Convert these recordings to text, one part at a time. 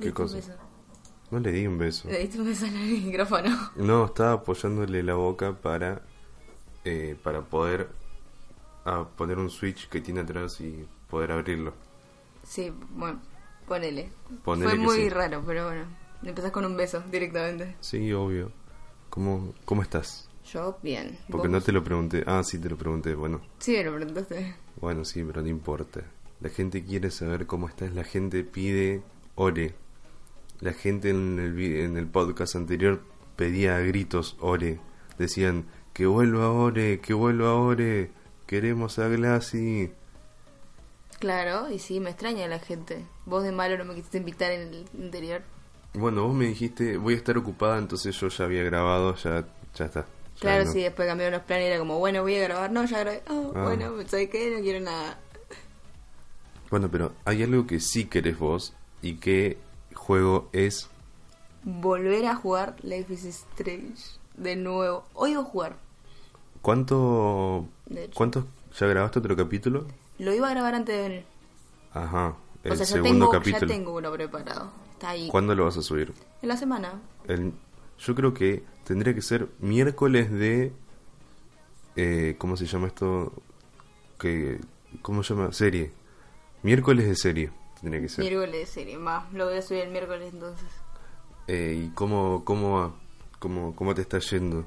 ¿Qué un cosa? beso. No le di un beso. Le diste un beso en el micrófono. No, estaba apoyándole la boca para eh, para poder ah, poner un switch que tiene atrás y poder abrirlo. Sí, bueno, ponele. Ponele Fue muy sí. raro, pero bueno. Empezás con un beso directamente. Sí, obvio. ¿Cómo, cómo estás? Yo, bien. Porque ¿Vos? no te lo pregunté. Ah, sí, te lo pregunté. Bueno, Sí, me lo preguntaste. bueno, sí, pero no importa. La gente quiere saber cómo estás. La gente pide ore. La gente en el, en el podcast anterior pedía a gritos ore. Decían que vuelva ore, que vuelva ore. Queremos a Glassy. Claro, y sí, me extraña la gente. Vos de malo no me quisiste invitar en el interior. Bueno, vos me dijiste, voy a estar ocupada, entonces yo ya había grabado, ya, ya está. Ya Claro, no. sí, después cambiaron los planes y era como, bueno, voy a grabar. No, ya grabé. Oh, Ah. bueno, ¿sabes qué? No quiero nada. Bueno, pero hay algo que sí querés vos y qué juego es. Volver a jugar Life is Strange de nuevo. Hoy voy a jugar. ¿Cuánto, cuántos ya grabaste otro capítulo? Lo iba a grabar antes de venir. Ajá, el o sea, ya segundo tengo, capítulo. ya tengo uno preparado. Está ahí. ¿Cuándo lo vas a subir? En la semana. El, yo creo que tendría que ser miércoles de... Eh, ¿Cómo se llama esto? Que, ¿Cómo se llama? Serie. Miércoles de serie tendría que ser. Miércoles de serie. Más, lo voy a subir el miércoles entonces. Eh, ¿Y cómo, cómo, cómo, cómo te está yendo?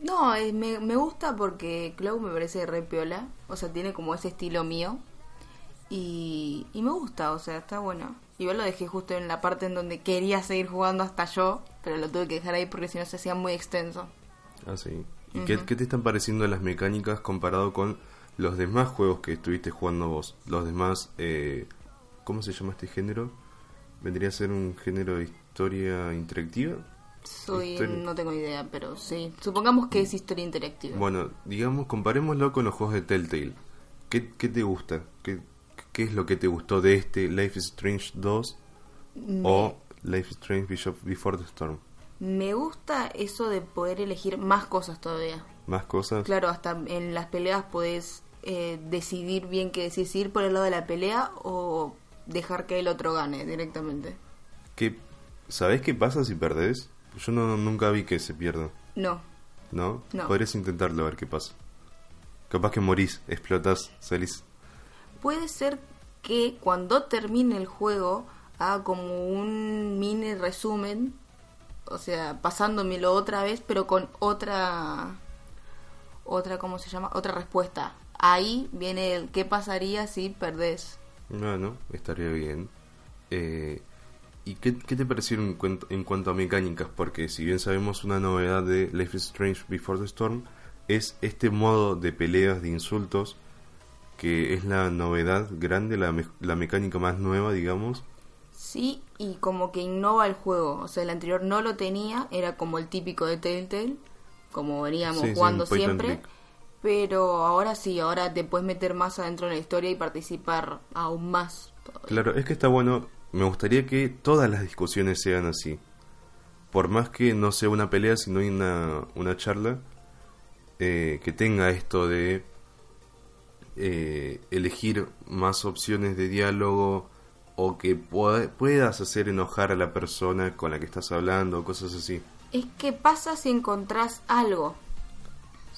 No, eh, me, me gusta porque Cloud me parece re piola. O sea, tiene como ese estilo mío. Y, y me gusta, o sea, está bueno. Igual lo dejé justo en la parte en donde quería seguir jugando hasta yo, pero lo tuve que dejar ahí porque si no se hacía muy extenso. Ah, sí. ¿Y qué, qué te están pareciendo las mecánicas comparado con los demás juegos que estuviste jugando vos? Los demás, eh, ¿cómo se llama este género? ¿Vendría a ser un género de historia interactiva? Soy, no tengo idea, pero sí. Supongamos que es historia interactiva. Bueno, digamos, comparémoslo con los juegos de Telltale. ¿Qué, qué te gusta? ¿Qué, ¿Qué es lo que te gustó de este Life is Strange 2 me, o Life is Strange Bishop Before the Storm? me gusta eso de poder elegir más cosas todavía. ¿Más cosas? Claro, hasta en las peleas podés eh, decidir bien qué decís, ir por el lado de la pelea o dejar que el otro gane directamente. ¿Qué, ¿Sabés qué pasa si perdés? Yo no, nunca vi que se pierda. No, ¿No? No. Podrías intentarlo a ver qué pasa. Capaz que morís, explotás, salís. puede ser que cuando termine el juego haga como un mini resumen, o sea, pasándomelo otra vez, pero con otra, otra, ¿cómo se llama? Otra respuesta. Ahí viene el qué pasaría si perdés. Bueno, estaría bien. Eh, ¿Y qué, qué te pareció en cuanto, en cuanto a mecánicas? Porque si bien sabemos una novedad de Life is Strange Before the Storm, es este modo de peleas, de insultos, que es la novedad grande, la, me- la mecánica más nueva, digamos. Sí, y como que innova el juego. O sea, el anterior no lo tenía, era como el típico de Telltale, como veníamos Sí, jugando siempre. Pero ahora sí, ahora te puedes meter más adentro en la historia y participar aún más. todavía. Claro, es que está bueno. Me gustaría que todas las discusiones sean así. Por más que no sea una pelea, sino una, una charla, eh, que tenga esto de eh, elegir más opciones de diálogo o que pueda- puedas hacer enojar a la persona con la que estás hablando, cosas así. Es que pasa si encontrás algo.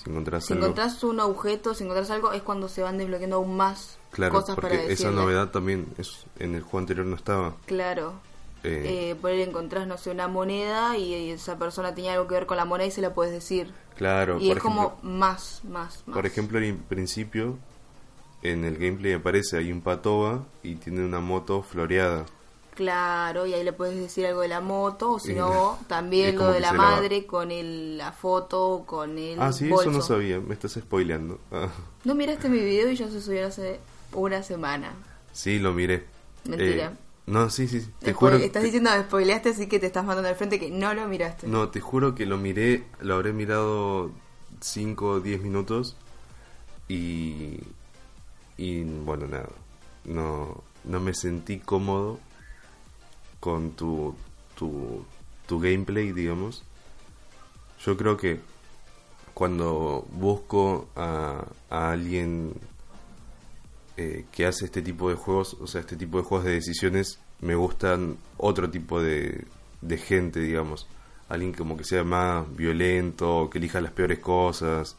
Si encontrás Si algo. encontrás un objeto, si encontrás algo, es cuando se van desbloqueando aún más Claro, cosas para porque esa decirle. novedad también es, en el juego anterior no estaba. Claro. Eh, Eh, por ahí encontrás, no sé, una moneda y, y esa persona tenía algo que ver con la moneda y se la puedes decir. claro, y por es ejemplo, como más, más, más. Por ejemplo, en principio, en el gameplay aparece ahí un patoba y tiene una moto floreada. Claro, y ahí le puedes decir algo de la moto, o si no, también lo de la madre con el, la foto, con el ah, sí, bolso. eso no sabía, me estás spoileando. Ah, No miraste mi video y ya se subió hace una semana. sí, lo miré. Mentira. Eh, no, sí, sí, te juro. estás te- diciendo que spoileaste, así que te estás mandando al frente que no lo miraste. No, te juro que lo miré, lo habré mirado 5 o 10 minutos y. Y bueno, nada. No, no me sentí cómodo con tu, tu, tu gameplay, digamos. Yo creo que cuando busco a, a alguien eh, que hace este tipo de juegos, o sea, este tipo de juegos de decisiones, me gustan otro tipo de, de gente, digamos. Alguien como que sea más violento, que elija las peores cosas.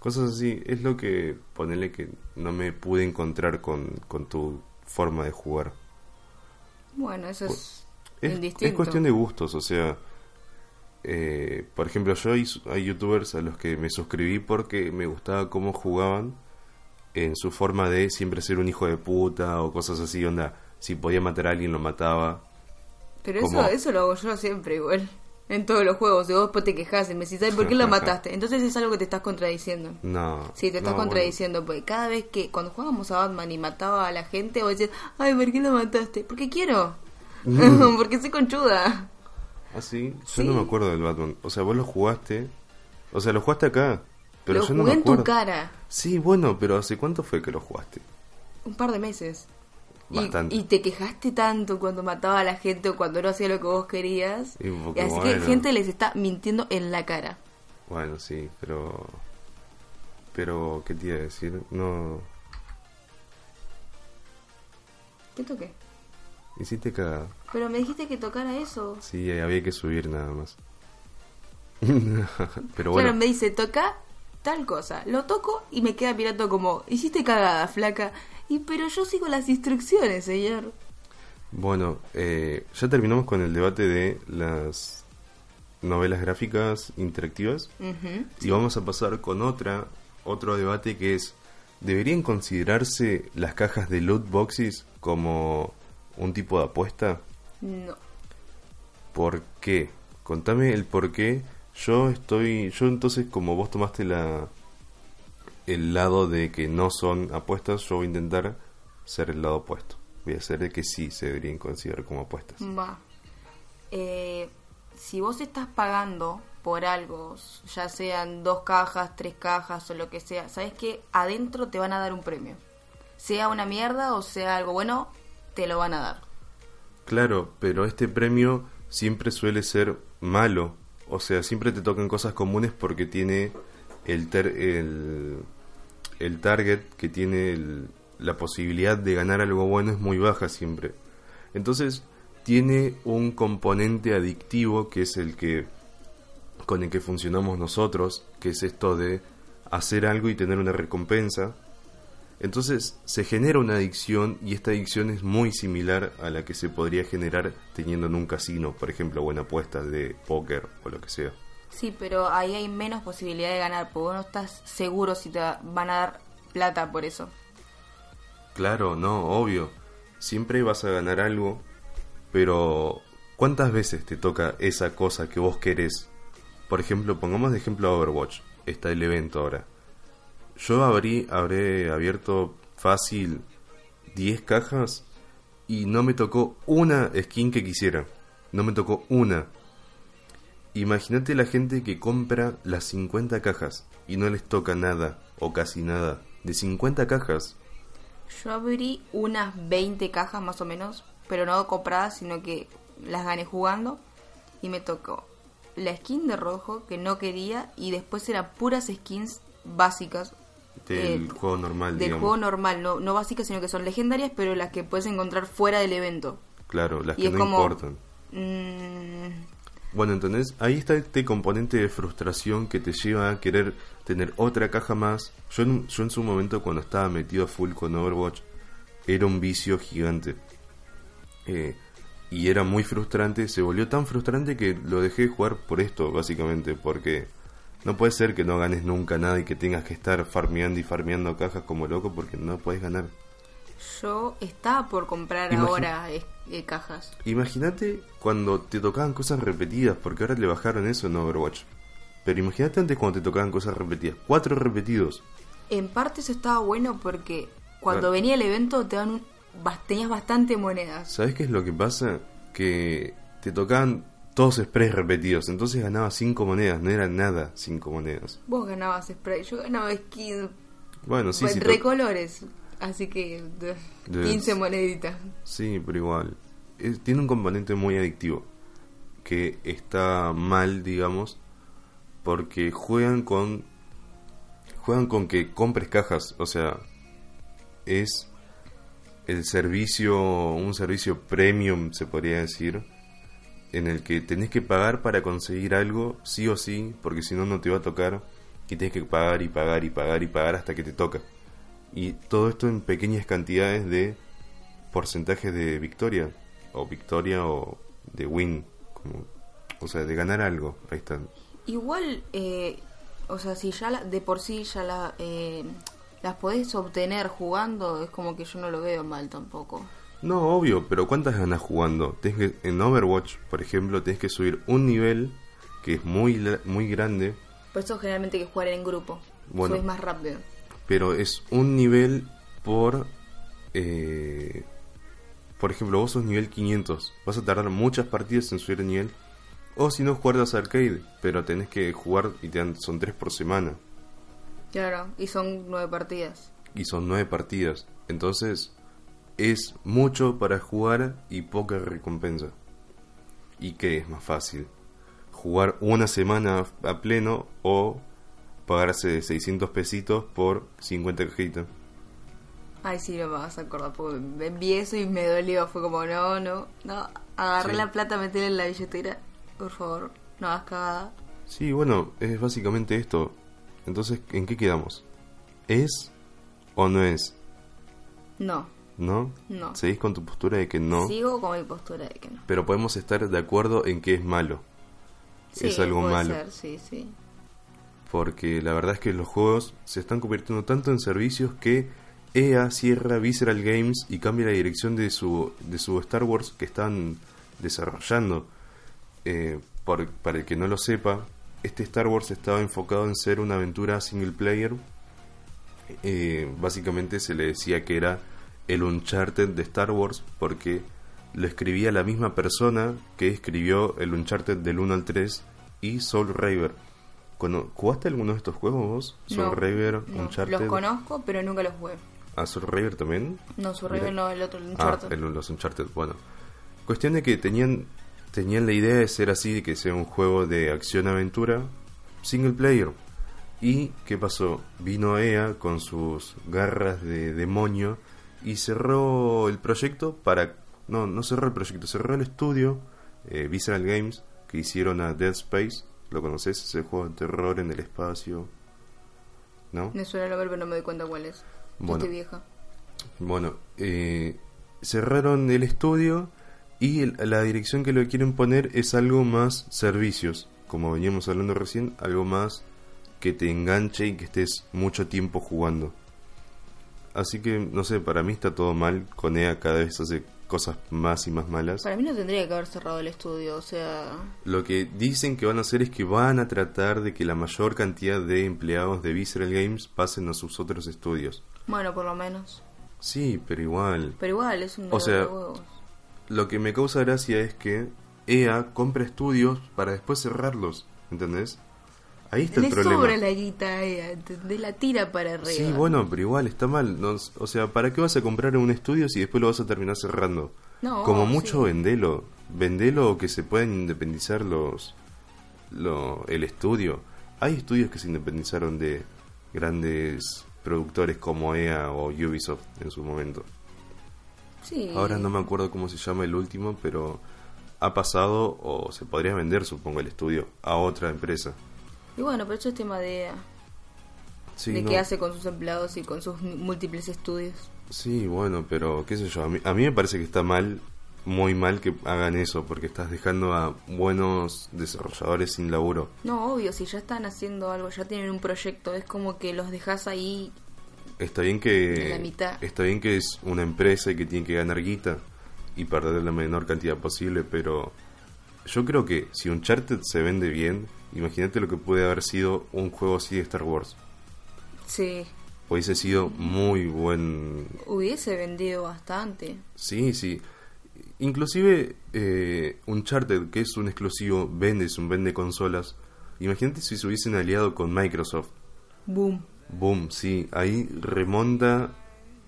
Cosas así. Es lo que, ponele que no me pude encontrar con, con tu forma de jugar. Bueno, eso es, Es, indistinto. es cuestión de gustos, o sea, eh, por ejemplo, yo hay, hay youtubers a los que me suscribí porque me gustaba cómo jugaban en su forma de siempre ser un hijo de puta o cosas así, onda, si podía matar a alguien lo mataba. Pero como- eso, eso lo hago yo siempre igual. En todos los juegos. Y vos después te quejas y me decís, "Ay, ¿por qué la mataste? Entonces es algo que te estás contradiciendo. No. Sí, te estás no, bueno. contradiciendo, porque cada vez que cuando jugábamos a Batman y mataba a la gente, vos decís, ay, ¿por qué lo mataste? Porque quiero. porque soy conchuda. ¿Ah, sí? Yo Sí. no me acuerdo del Batman. O sea, vos lo jugaste. O sea, lo jugaste acá. Pero lo yo no jugué me en tu acuerdo. cara Sí, bueno, pero ¿hace cuánto fue que lo jugaste? un par de meses. Y- Bastante. Y, te quejaste tanto cuando mataba a la gente o cuando no hacía lo que vos querías. Y así que bueno. gente les está mintiendo en la cara. Bueno, sí, pero... Pero, ¿qué te iba a decir? No... ¿Qué toqué? Hiciste cagada. Pero me dijiste que tocara eso. Sí, había que subir nada más. pero bueno, Claro, me dice, toca tal cosa. Lo toco y me queda mirando como, hiciste cagada, flaca. Y pero yo sigo las instrucciones, señor. bueno eh, ya terminamos con el debate de las novelas gráficas interactivas y vamos a pasar con otra otro debate que es ¿deberían considerarse las cajas de loot boxes como un tipo de apuesta? No. ¿Por qué? Contame el por qué. Yo estoy. Yo entonces, como vos tomaste la. El lado de que no son apuestas, yo voy a intentar ser el lado opuesto. Voy a hacer de que sí se deberían considerar como apuestas. Va. Eh, si vos estás pagando por algo, ya sean dos cajas, tres cajas o lo que sea, sabes que adentro te van a dar un premio. Sea una mierda o sea algo bueno, te lo van a dar. Claro, pero este premio siempre suele ser malo. O sea, siempre te tocan cosas comunes porque tiene el, ter- el, el target que tiene el- la posibilidad de ganar algo bueno es muy baja siempre. Entonces, tiene un componente adictivo que es el que con el que funcionamos nosotros, que es esto de hacer algo y tener una recompensa. Entonces se genera una adicción y esta adicción es muy similar a la que se podría generar teniendo en un casino, por ejemplo, buena apuesta de póker o lo que sea. Sí, pero ahí hay menos posibilidad de ganar, porque vos no estás seguro si te van a dar plata por eso. Claro, no, obvio. Siempre vas a ganar algo, pero ¿cuántas veces te toca esa cosa que vos querés? Por ejemplo, pongamos de ejemplo a Overwatch. Está el evento ahora. Yo abrí, habré abierto fácil 10 cajas y no me tocó una skin que quisiera. No me tocó una. Imagínate la gente que compra las 50 cajas y no les toca nada o casi nada. De 50 cajas. Yo abrí unas 20 cajas más o menos, pero no compradas, sino que las gané jugando y me tocó la skin de rojo que no quería y después eran puras skins básicas Del eh, juego normal, del digamos. juego normal, no, no básicas, sino que son legendarias, pero las que puedes encontrar fuera del evento. Claro, las y que no como, importan. mm, Bueno, entonces ahí está este componente de frustración que te lleva a querer tener otra caja más. Yo en, yo en su momento cuando estaba metido a full con Overwatch era un vicio gigante. Eh, y era muy frustrante, se volvió tan frustrante que lo dejé de jugar por esto, básicamente, porque no puede ser que no ganes nunca nada y que tengas que estar farmeando y farmeando cajas como loco porque no puedes ganar. Yo estaba por comprar ahora eh, eh, cajas. Imagínate cuando te tocaban cosas repetidas, porque ahora le bajaron eso en Overwatch. Pero imagínate antes cuando te tocaban cosas repetidas. Cuatro repetidos. En parte eso estaba bueno porque cuando Claro. venía el evento te dan un, tenías bastante monedas. ¿Sabes qué es lo que pasa? Que te tocaban todos sprays repetidos. Entonces ganabas cinco monedas. No era nada cinco monedas. Vos ganabas spray, yo ganaba skin Bueno, sí, Bueno, sí. to- recolores. Así que de- De- 15 moneditas. Sí, pero igual. Es- tiene un componente muy adictivo. Que está mal, digamos. Porque juegan con. Juegan con que compres cajas. O sea. Es. el servicio, un servicio premium, se podría decir, en el que tenés que pagar para conseguir algo, sí o sí, porque si no, no te va a tocar, y tenés que pagar y pagar y pagar y pagar hasta que te toca. Y todo esto en pequeñas cantidades de porcentajes de victoria, o victoria o de win, como, o sea, de ganar algo, ahí están. Igual, eh, o sea, si ya la- de por sí ya la, eh, las podés obtener jugando, es como que yo no lo veo mal tampoco. No, obvio, pero ¿cuántas ganas jugando? Tenés que, en Overwatch, por ejemplo, tenés que subir un nivel que es muy, muy grande, Por eso generalmente hay que jugar en grupo. Bueno. Subís más rápido. Pero es un nivel por... eh, por ejemplo, vos sos nivel 500, vas a tardar muchas partidas en subir el nivel. O si no, de arcade, pero tenés que jugar y te dan, son tres por semana. Claro, y son nueve partidas. Y son nueve partidas. Entonces, es mucho para jugar y poca recompensa. ¿Y qué es más fácil? ¿Jugar una semana a pleno o pagarse 600 pesitos por 50 cajitas? Ay, sí, no me vas a acordar, porque envié eso y me dolió. Fue como, no, no, no. Agarré Sí. la plata, metela en la billetera. Por favor, no hagas cagada. Sí, bueno, es básicamente esto. Entonces, ¿en qué quedamos? ¿Es o no es? No, ¿No? No. ¿Seguís con tu postura de que no? sigo con mi postura de que no. Pero podemos estar de acuerdo en que es malo. Sí, es algo puede malo. ser, sí, sí. Porque la verdad es que los juegos se están convirtiendo tanto en servicios que EA cierra Visceral Games y cambia la dirección de su, de su Star Wars que están desarrollando. Eh, por- para el que no lo sepa, este Star Wars estaba enfocado en ser una aventura single player. Eh, básicamente se le decía que era el Uncharted de Star Wars porque lo escribía la misma persona que escribió el Uncharted del 1 al 3 y Soul River. ¿Jugaste alguno de estos juegos vos? No, no. Uncharted. Los conozco, pero nunca los jugué. ¿A Soul River también? No, su Mira. River no, el otro, el Ah, Uncharted. el- los Uncharted, bueno. Cuestión de que tenían, tenían la idea de ser así, de que sea un juego de acción-aventura, single player. ¿Y qué pasó? Vino EA con sus garras de demonio y cerró el proyecto para... No, no cerró el proyecto, cerró el estudio, eh, Visceral Games, que hicieron a Dead Space. ¿Lo conoces? Ese juego de terror en el espacio. ¿No? Me suena el nombre, pero no me doy cuenta cuál es. Bueno. estoy vieja. Bueno, eh, cerraron el estudio y el- la dirección que le quieren poner es algo más servicios, como veníamos hablando recién, algo más que te enganche y que estés mucho tiempo jugando. Así que, no sé, para mí está todo mal, con EA cada vez hace cosas más y más malas. Para mí no tendría que haber cerrado el estudio, o sea... Lo que dicen que van a hacer es que van a tratar de que la mayor cantidad de empleados de Visceral Games pasen a sus otros estudios. Bueno, por lo menos. Sí, pero igual. Pero igual, es un O sea, dolor de huevos. Lo que me causa gracia es que EA compra estudios para después cerrarlos, ¿entendés? Ahí está Le el problema. sobra la guita, eh, ¿entendés? La tira para arriba. Sí, bueno, pero igual está mal. no- o sea, ¿para qué vas a comprar un estudio si después lo vas a terminar cerrando? No, Como sí. mucho vendelo. Vendelo o que se puedan independizar los, lo, el estudio. Hay estudios que se independizaron de grandes productores como EA o Ubisoft en su momento. Sí. Ahora no me acuerdo cómo se llama el último, pero ha pasado o se podría vender, supongo, el estudio a otra empresa. Y bueno, pero eso es tema de. Sí, de no. qué hace con sus empleados y con sus múltiples estudios. Sí, bueno, pero qué sé yo, a mí, a mí me parece que está mal, muy mal que hagan eso, porque estás dejando a buenos desarrolladores sin laburo. No, obvio, si ya están haciendo algo, ya tienen un proyecto, es como que los dejas ahí. Está bien En que la mitad. está bien que es una empresa y que tiene que ganar guita y perder la menor cantidad posible, pero yo creo que si Uncharted se vende bien, imagínate lo que puede haber sido un juego así de Star Wars. Sí, Hubiese sido muy buen hubiese vendido bastante. Sí, sí. Inclusive eh, Uncharted, que es un exclusivo, vende, es un vende consolas. Imagínate si se hubiesen aliado con Microsoft. Boom. Boom, sí, ahí remonta,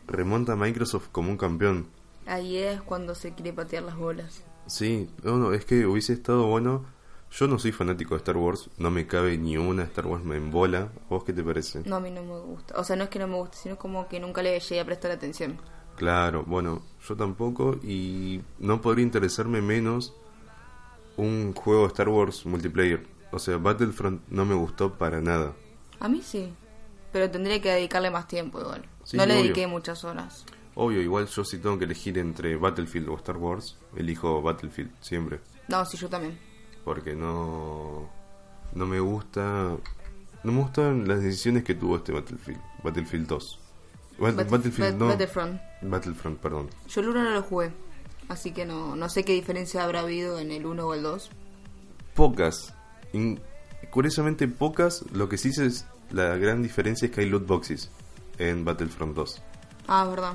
remonta Microsoft como un campeón. Ahí es cuando se quiere patear las bolas. Sí, no, no, es que hubiese estado bueno. Yo no soy fanático de Star Wars, no me cabe ni una, Star Wars me embola. ¿Vos qué te parece? No, a mí no me gusta. O sea, no es que no me guste, sino como que nunca le llegué a prestar atención. Claro, bueno, yo tampoco y no podría interesarme menos un juego de Star Wars multiplayer. O sea, Battlefront no me gustó para nada. A mí sí, pero tendría que dedicarle más tiempo igual. Sí, no le obvio. dediqué muchas horas. Obvio, igual yo si tengo que elegir entre Battlefield o Star Wars, elijo Battlefield siempre. No, sí, yo también. Porque no, no me gusta... No me gustan las decisiones que tuvo este Battlefield. Battlefield 2. Bat- Battlefield, Bat- no. Battlefront. Battlefront, perdón. Yo el 1 no lo jugué, así que no, no sé qué diferencia habrá habido en el 1 o el 2. Pocas. In- curiosamente pocas. Lo que sí es la gran diferencia es que hay loot boxes en Battlefront 2. Ah, verdad.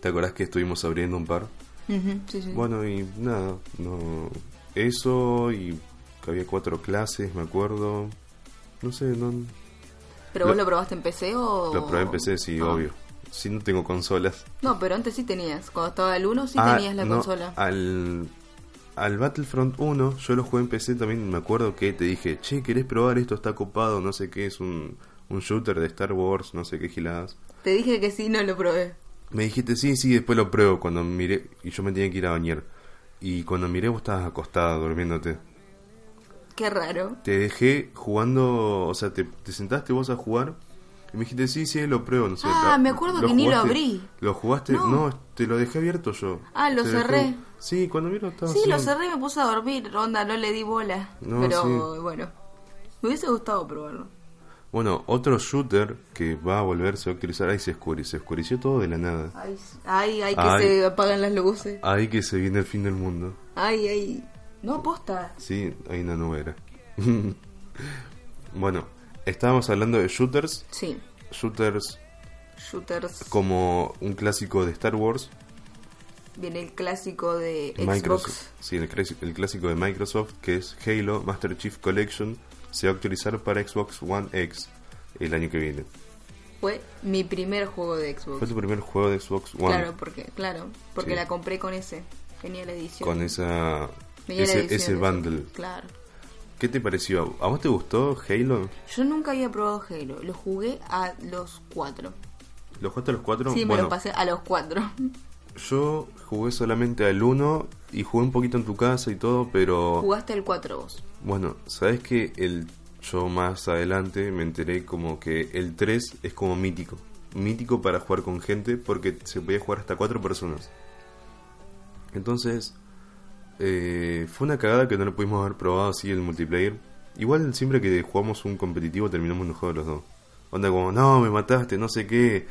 ¿Te acordás que estuvimos abriendo un par? Sí, sí. Bueno, y nada, no. Eso y que había cuatro clases, me acuerdo. No sé, no. ¿Pero vos lo- probaste en PC o...? Lo probé en PC, sí, Ah. obvio. Si no tengo consolas. No, pero antes sí tenías. Cuando estaba el 1 sí Ah, tenías la no, consola. Al, al Battlefront 1, yo lo jugué en PC también. Me acuerdo que te dije, che, ¿querés probar esto? Está copado, no sé qué, es un, un shooter de Star Wars, no sé qué giladas. Te dije que sí, no lo probé. Me dijiste, sí, sí, después lo pruebo. Cuando miré, y yo me tenía que ir a bañar. Y cuando miré, vos estabas acostada, durmiéndote. Qué raro. Te dejé jugando, o sea, te, te sentaste vos a jugar. Y me dijiste, sí, sí, lo pruebo, no sé. Ah, la- me acuerdo que ni lo abrí. ¿Lo jugaste? No. No. te lo dejé abierto yo. Ah, lo Te dejé- cerré. Sí, cuando miro estaba Sí, así. lo cerré y me puse a dormir. Onda, no le di bola. No, pero sí. bueno. Me hubiese gustado probarlo. Bueno, otro shooter que va a volver, se va a actualizar. Ahí se oscureció, se oscureció todo de la nada. Ay, ay, ay, que Ay. se apagan las luces. Ahí que se viene el fin del mundo. Ay, ay. No, posta. Sí, hay una nubera. bueno, estábamos hablando de shooters. Sí. Shooters Shooters. como un clásico de Star Wars. Viene el clásico de Xbox. Microsoft, sí, el, clásico- el clásico de Microsoft que es Halo Master Chief Collection se va a actualizar para Xbox One X el año que viene. Fue mi primer juego de Xbox. Fue tu primer juego de Xbox One Claro, porque, claro, porque Sí. la compré con ese. Tenía la edición. con esa Venía ese, edición ese bundle. Claro. ¿Qué te pareció? ¿A vos te gustó Halo? Yo nunca había probado Halo. Lo jugué a los cuatro. ¿Lo jugaste a los cuatro? Sí, me bueno, lo pasé a los cuatro. yo jugué solamente al 1 y jugué un poquito en tu casa y todo, pero Jugaste el 4 vos. Bueno, sabes que el yo más adelante me enteré como que el 3 es como mítico, mítico para jugar con gente porque se podía jugar hasta cuatro personas. Entonces eh, fue una cagada que no lo pudimos haber probado así el multiplayer. Igual siempre que jugamos un competitivo terminamos enojados los dos. Onda como, no, me mataste, no sé qué.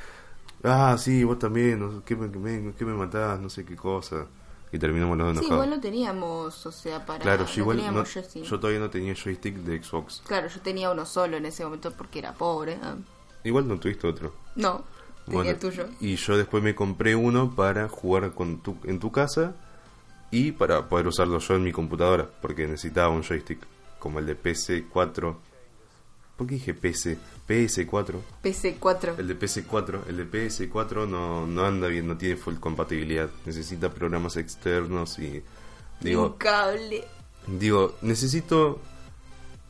Ah, sí, vos también, no ¿qué, me- qué me matás? No sé qué cosa. Y terminamos los dos Sí, enojados. igual no teníamos, o sea, para... Claro, no yo igual no- joystick. yo todavía no tenía joystick de Xbox. Claro, yo tenía uno solo en ese momento porque era pobre. ah. Igual no tuviste otro. No, tenía Bueno, el tuyo. Y yo después me compré uno para jugar con tu, en tu casa y para poder usarlo yo en mi computadora, porque necesitaba un joystick como el de PC4. ¿Por qué dije PC? PS4. PC4. El de PS4, el de PS4 no, no anda bien, no tiene full compatibilidad. Necesita programas externos y digo, Un cable. Digo, necesito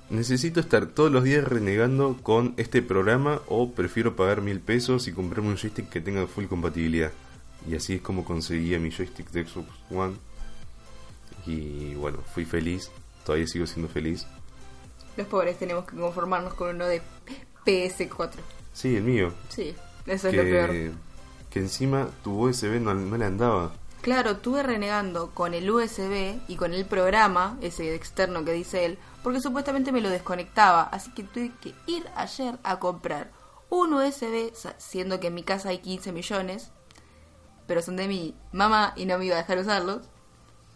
necesito estar todos los días renegando con este programa o prefiero pagar mil pesos y comprarme un joystick que tenga full compatibilidad. Y así es como conseguía mi joystick de Xbox One. Y bueno, fui feliz, todavía sigo siendo feliz. Los pobres tenemos que conformarnos con uno de PS4. Sí, el mío. Sí, eso es lo peor. Que, encima tu USB no, no le andaba. Claro, estuve renegando con el USB y con el programa, ese externo que dice él, porque supuestamente me lo desconectaba, así que tuve que ir ayer a comprar un USB, siendo que en mi casa hay 15 millones, pero son de mi mamá y no me iba a dejar usarlos.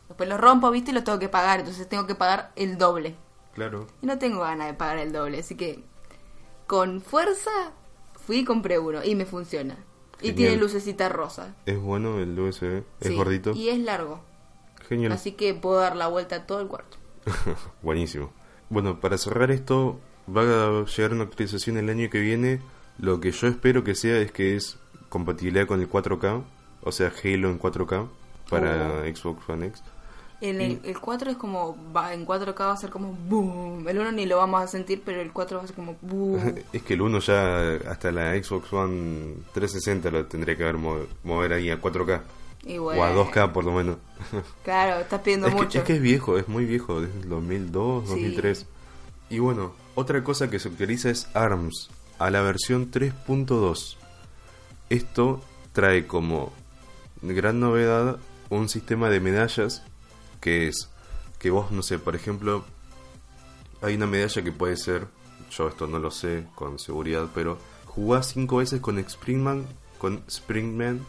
Después los rompo, viste, y los tengo que pagar, entonces tengo que pagar el doble. Claro. Y no tengo ganas de pagar el doble, así que con fuerza fui y compré uno y me funciona. Y tiene lucecita rosa. Es bueno el USB, es Sí, gordito. Y es largo. Genial. Así que puedo dar la vuelta a todo el cuarto. Buenísimo. Bueno, para cerrar esto, va a llegar una actualización el año que viene. Lo que yo espero que sea es que es compatibilidad con el 4K, o sea, Halo en 4K para Oh. Xbox One X. En el, el 4 es como, va, en 4K va a ser como boom. El 1 ni lo vamos a sentir, pero el 4 va a ser como boom. Es que el 1 ya hasta la Xbox One 360 lo tendría que haber mo- mover ahí a 4K. Y O bueno, a 2K por lo menos. Claro, estás pidiendo Es que, mucho. es que es viejo, es muy viejo, desde el 2002, Sí. 2003. Y bueno, otra cosa que se utiliza es ARMS, a la versión 3.2. Esto trae como gran novedad un sistema de medallas que es que vos, no sé, por ejemplo, hay una medalla que puede ser, yo esto no lo sé con seguridad, pero jugás cinco veces con Springman, con Springman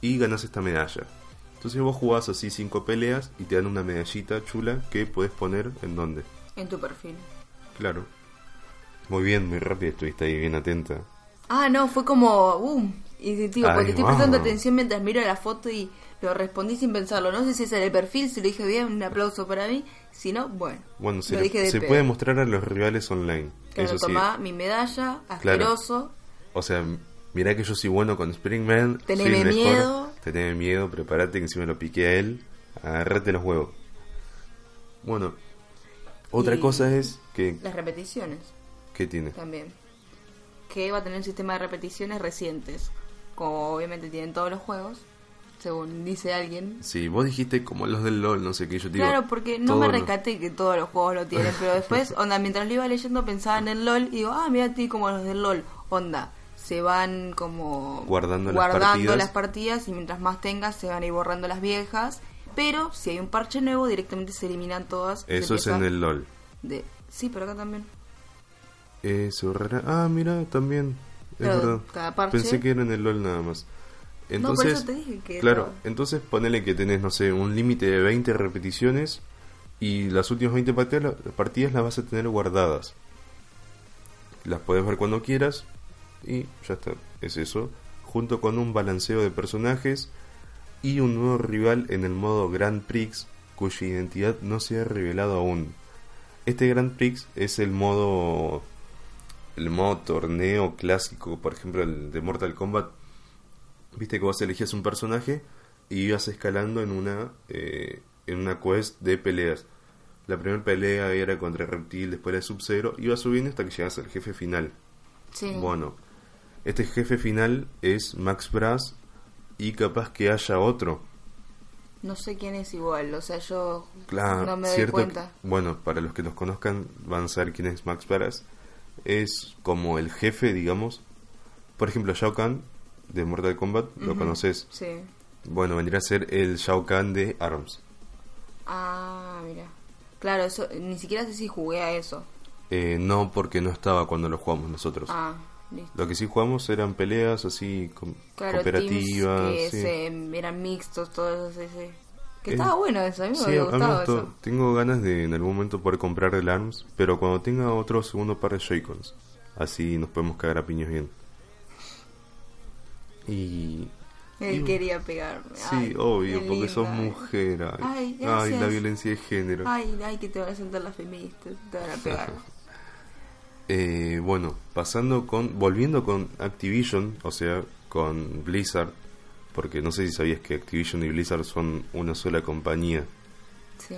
y ganas esta medalla. Entonces vos jugás así cinco peleas y te dan una medallita chula que puedes poner en donde. En tu perfil. Claro. Muy bien, muy rápido, estuviste ahí bien atenta. Ah, no, fue como boom. Y digo, porque estoy prestando atención mientras miro la foto y lo respondí sin pensarlo. No sé si es en el perfil, si lo dije bien, un aplauso para mí. Si no, bueno. Bueno, se, lo le- dije de se pedo. puede mostrar a los rivales online. Claro, Eso sí. tomá mi medalla, asqueroso. O sea, mirá que yo soy bueno con Springman. Teneme miedo. Teneme miedo, prepárate que encima lo piqué a él. Agarrate los huevos. Bueno, otra Y- cosa es que... Las repeticiones ¿Qué tiene? también. Que va a tener un sistema de repeticiones recientes. Como obviamente tienen todos los juegos, según dice alguien. Sí, vos dijiste como los del LOL, no sé qué, yo digo... Claro, porque no me rescaté que todos los juegos lo tienen, pero después, onda, mientras lo iba leyendo pensaba en el LOL y digo, ah, mira ti como los del LOL, onda, se van como Guardando las guardando partidas. las partidas y mientras más tengas se van a ir borrando las viejas, pero si hay un parche nuevo directamente se eliminan todas. Eso es en el LOL. de- Sí, pero acá también. Se borrará- Ah, mira, también. Es Pero verdad. cada parche- Pensé que era en el LOL nada más. Por Entonces, eso te dije que claro, entonces ponele que tenés, no sé, un límite de 20 repeticiones y las últimas 20 partidas, partidas las vas a tener guardadas. Las puedes ver cuando quieras y ya está, es eso. Junto con un balanceo de personajes y un nuevo rival en el modo Grand Prix cuya identidad no se ha revelado aún. Este Grand Prix es el modo el modo torneo clásico, por ejemplo el de Mortal Kombat. Viste que vos elegías un personaje y ibas escalando en una eh, en una quest de peleas. La primera pelea era contra Reptil, después era Sub-Zero, ibas subiendo hasta que llegas al jefe final. Sí. Bueno, este jefe final es Max Brass y capaz que haya otro. No sé quién es igual, o sea, yo Claro, no me doy cierto. cuenta. que- bueno, para los que los conozcan van a saber quién es Max Brass. Es como el jefe, digamos. Por ejemplo, Shao Kahn de Mortal Kombat, lo conoces. Sí. Bueno, vendría a ser el Shao Kahn de ARMS. Ah, mira. Claro, eso, ni siquiera sé si jugué a eso. Eh, no porque no estaba cuando lo jugamos nosotros. Ah, listo. Lo que sí jugamos eran peleas así Claro, cooperativas. que sí. se- eran mixtos, todo eso, sí, sí. Que Eh, estaba bueno eso, a mí me Sí, me eso. Tengo ganas de en algún momento poder comprar el ARMS, pero cuando tenga otro segundo par de Joy-Cons. Así nos podemos cagar a piños bien. Y. Él y- quería pegarme. Sí, Ay, obvio, porque sos linda. mujer. Ay, Ay, Ay, gracias. la violencia de género. Ay, ay, que te van a sentar las feministas, te van a pegar. Eh, bueno, pasando con. Volviendo con Activision, o sea, con Blizzard. Porque no sé si sabías que Activision y Blizzard son una sola compañía. sí.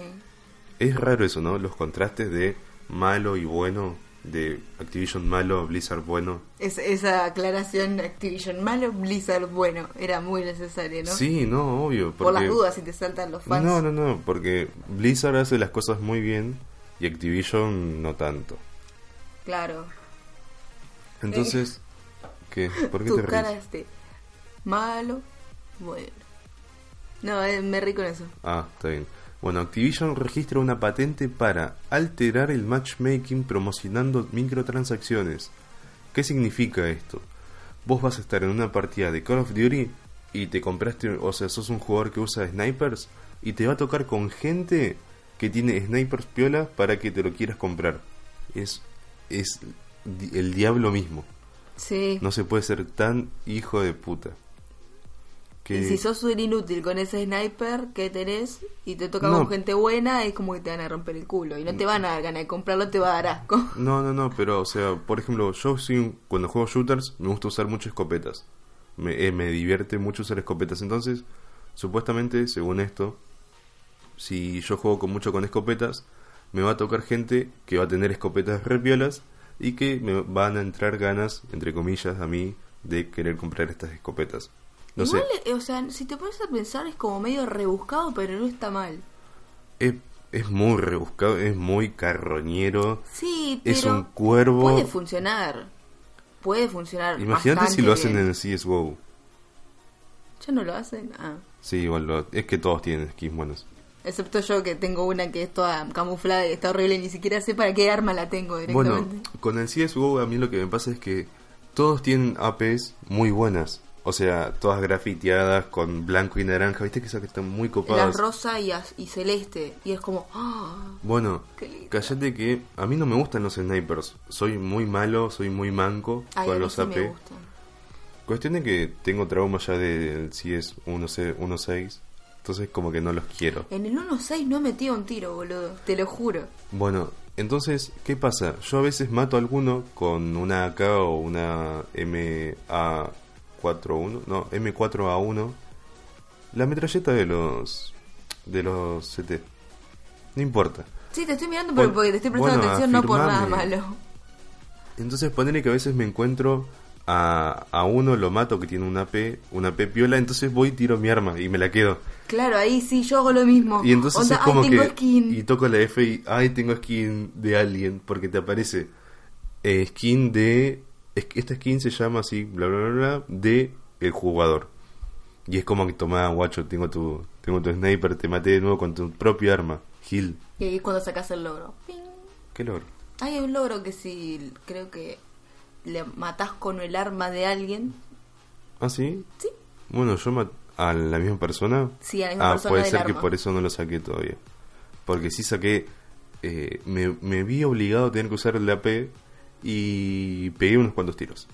Es raro eso, ¿no? Los contrastes de malo y bueno, de Activision malo, Blizzard bueno. Es, esa aclaración Activision malo, Blizzard bueno, era muy necesaria, ¿no? Sí, no, obvio. Por las porque- dudas si te saltan los fans. No, no, no, porque Blizzard hace las cosas muy bien y Activision no tanto. Claro. Entonces, ¿qué? ¿Por qué Tu te cara ríes? este malo, bueno. No, eh, me rí con eso. Ah, está bien. Bueno, Activision registra una patente para alterar el matchmaking promocionando microtransacciones. ¿Qué significa esto? Vos vas a estar en una partida de Call of Duty y te compraste, o sea, sos un jugador que usa snipers y te va a tocar con gente que tiene snipers piola para que te lo quieras comprar. Es, es el diablo mismo. Sí. No se puede ser tan hijo de puta. Que... Y si sos un inútil con ese sniper que tenés y te toca No. con gente buena, es como que te van a romper el culo. Y no te van a dar ganas de comprarlo, te va a dar asco. No, no, no, pero, o sea, por ejemplo, yo un- cuando juego shooters me gusta usar mucho escopetas. Me, eh, me divierte mucho usar escopetas. Entonces, supuestamente, según esto, si yo juego con mucho con escopetas, me va a tocar gente que va a tener escopetas repiolas y que me van a entrar ganas, entre comillas, a mí de querer comprar estas escopetas. No Igual, sé, eh, o sea, si te pones a pensar es como medio rebuscado, pero no está mal. es, es muy rebuscado, es muy carroñero. Sí, pero Es un cuervo. puede funcionar. Puede funcionar. Imagínate si lo hacen bien. en el CSGO. ¿Ya no lo hacen? Ah. Sí, igual lo- es que todos tienen skins buenos. Excepto yo que tengo una que es toda camuflada y está horrible y ni siquiera sé para qué arma la tengo Bueno, directamente. con el CSGO a mí lo que me pasa es que todos tienen APs muy buenas. O sea, todas grafiteadas con blanco y naranja. ¿Viste que esas que están muy copadas? rosa y, celeste. Y es como... ¡ah! Bueno, cállate que a mí no me gustan los snipers. Soy muy malo, soy muy manco Ay, a con mí los sí AP. me gustan. Cuestión de que tengo trauma ya del CS 1.6. Entonces como que no los quiero. En el 1.6 no metido un tiro, boludo. Te lo juro. Bueno, entonces, ¿qué pasa? Yo a veces mato a alguno con una AK o una MA41, no, M4A1, la metralleta de los de los CT. No importa. Sí, te estoy mirando pero Bueno, porque te estoy prestando bueno, atención, no por nada malo. Entonces, ponele que a veces me encuentro a, a uno, lo mato que tiene una AP, una AP piola, entonces voy y tiro mi arma y me la quedo. Claro, ahí sí, yo hago lo mismo. Y entonces Onda, es como ay, tengo que. skin. Y toco la F y. Ay, tengo skin de alguien. Porque te aparece. eh, skin de. Es- Esta skin se llama así, bla, bla, bla, bla, de el jugador. Y es como que tomá, guacho, tengo tu, tengo tu sniper, te maté de nuevo con tu propia arma. Gil. Y ahí es cuando sacas el logro. Ping. Qué logro. Hay un logro que si creo que le matás con el arma de alguien. ¿Ah, sí? Sí. Bueno, yo mat a la misma persona. Sí, a la misma ah, persona puede ser que por eso no lo saqué todavía. Porque sí saqué. eh, me, me vi obligado a tener que usar el AP y pegué unos cuantos tiros.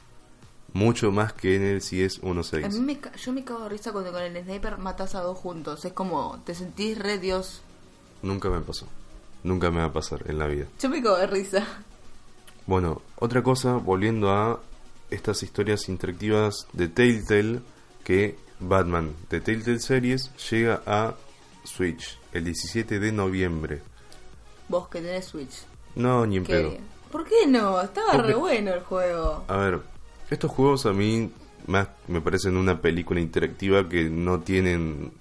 Mucho más que en el CS A mí 1.6. me, yo me cago de risa cuando con el sniper matas a dos juntos. Es como, te sentís re dios. Nunca me pasó. Nunca me va a pasar en la vida. Yo me cago de risa. Bueno, otra cosa, volviendo a estas historias interactivas de Telltale, que Batman de Telltale Series llega a Switch el 17 de noviembre. Vos que tenés Switch. No, ni en pedo. ¿Por qué no? Estaba Porque- re bueno el juego. A ver, estos juegos a mí más me parecen una película interactiva que no tienen...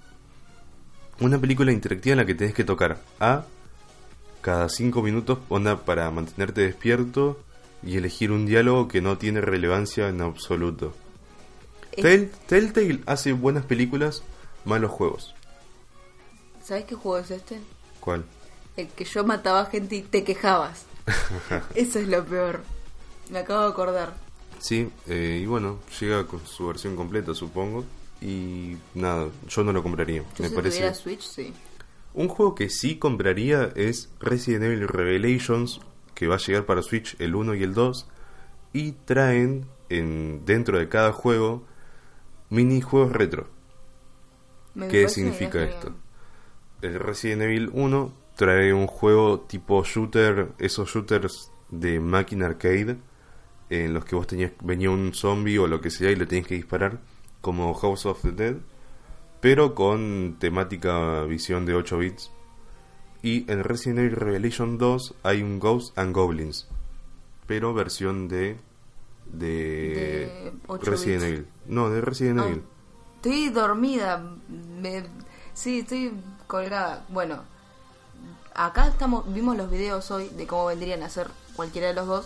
Una película interactiva en la que tenés que tocar A cada 5 minutos onda para mantenerte despierto y elegir un diálogo que no tiene relevancia en absoluto. Tell- Telltale hace buenas películas, malos juegos. ¿Sabés qué juego es este? ¿Cuál? El que yo mataba gente y te quejabas. Eso es lo peor. Me acabo de acordar. Sí, eh, y bueno, llega con su versión completa, supongo. Y nada, yo no lo compraría. Yo me si parece. tuviera Switch, sí. Un juego que sí compraría es Resident Evil Revelations, que va a llegar para Switch el 1 y el 2. Y traen en, dentro de cada juego minijuegos retro. Me ¿Qué significa esto? bien. El Resident Evil 1 trae un juego tipo shooter, esos shooters de máquina arcade, en los que vos tenías, venía un zombie o lo que sea y le tenías que disparar, como House of the Dead, pero con temática visión de 8 bits. Y en Resident Evil Revelation 2 hay un Ghosts and Goblins, pero versión de de, De 8 Resident bits. Evil. No, de Resident Ah, Evil. Estoy dormida. Me... Sí, estoy colgada. Bueno, acá estamos vimos los videos hoy de cómo vendrían a ser cualquiera de los dos.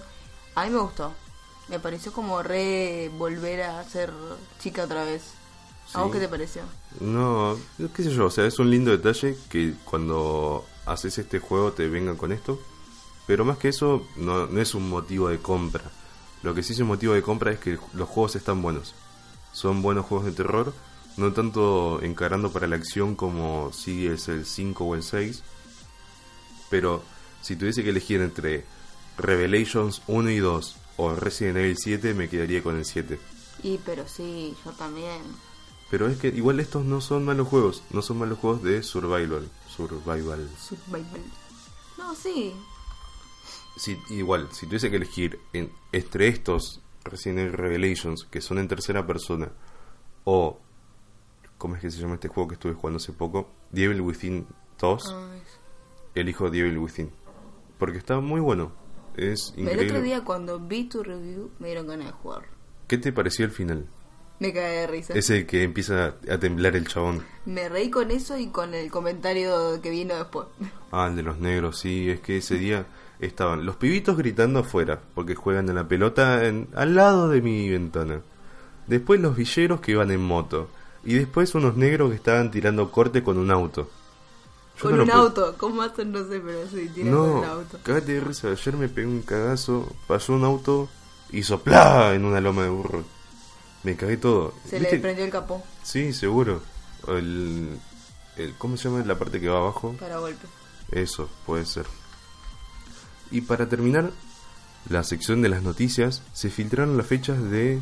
A mí me gustó. Me pareció como re volver a ser chica otra vez. ¿A vos Sí. qué te pareció? No, qué sé yo, o sea, es un lindo detalle que cuando haces este juego te vengan con esto. Pero más que eso, no, no es un motivo de compra. Lo que sí es un motivo de compra es que los juegos están buenos. Son buenos juegos de terror, no tanto encarando para la acción como si es el 5 o el 6. Pero si tuviese que elegir entre Revelations 1 y 2 o Resident Evil 7, me quedaría con el 7. Y pero sí, yo también. Pero es que igual estos no son malos juegos, no son malos juegos de survival. Survival. Survival. No, sí. Si, igual, si tuviese que elegir en- entre estos Resident Evil Revelations, que son en tercera persona, o, ¿cómo es que se llama este juego que estuve jugando hace poco? The Evil Within 2, Ah, es- elijo The Evil Within. Porque está muy bueno. Es El increíble. otro día cuando vi tu review me dieron ganas de jugar. ¿Qué te pareció el final? Me cagué de risa. Ese que empieza a temblar el chabón. Me reí con eso y con el comentario que vino después. Ah, el de los negros, sí, es que ese día estaban los pibitos gritando afuera, porque juegan a la pelota en, al lado de mi ventana. Después los villeros que iban en moto. Y después unos negros que estaban tirando corte con un auto. Yo con no un auto. ¿Cómo hacen? No sé, pero sí, con No, un auto. cagate de risa. Ayer me pegué un cagazo, pasó un auto, hizo ¡plá! en una loma de burro. Me cagué todo. Se ¿Viste? le prendió el capó Sí, seguro. El, el, ¿Cómo se llama la parte que va abajo? para golpe. Eso, puede ser. Y para terminar la sección de las noticias, se filtraron las fechas de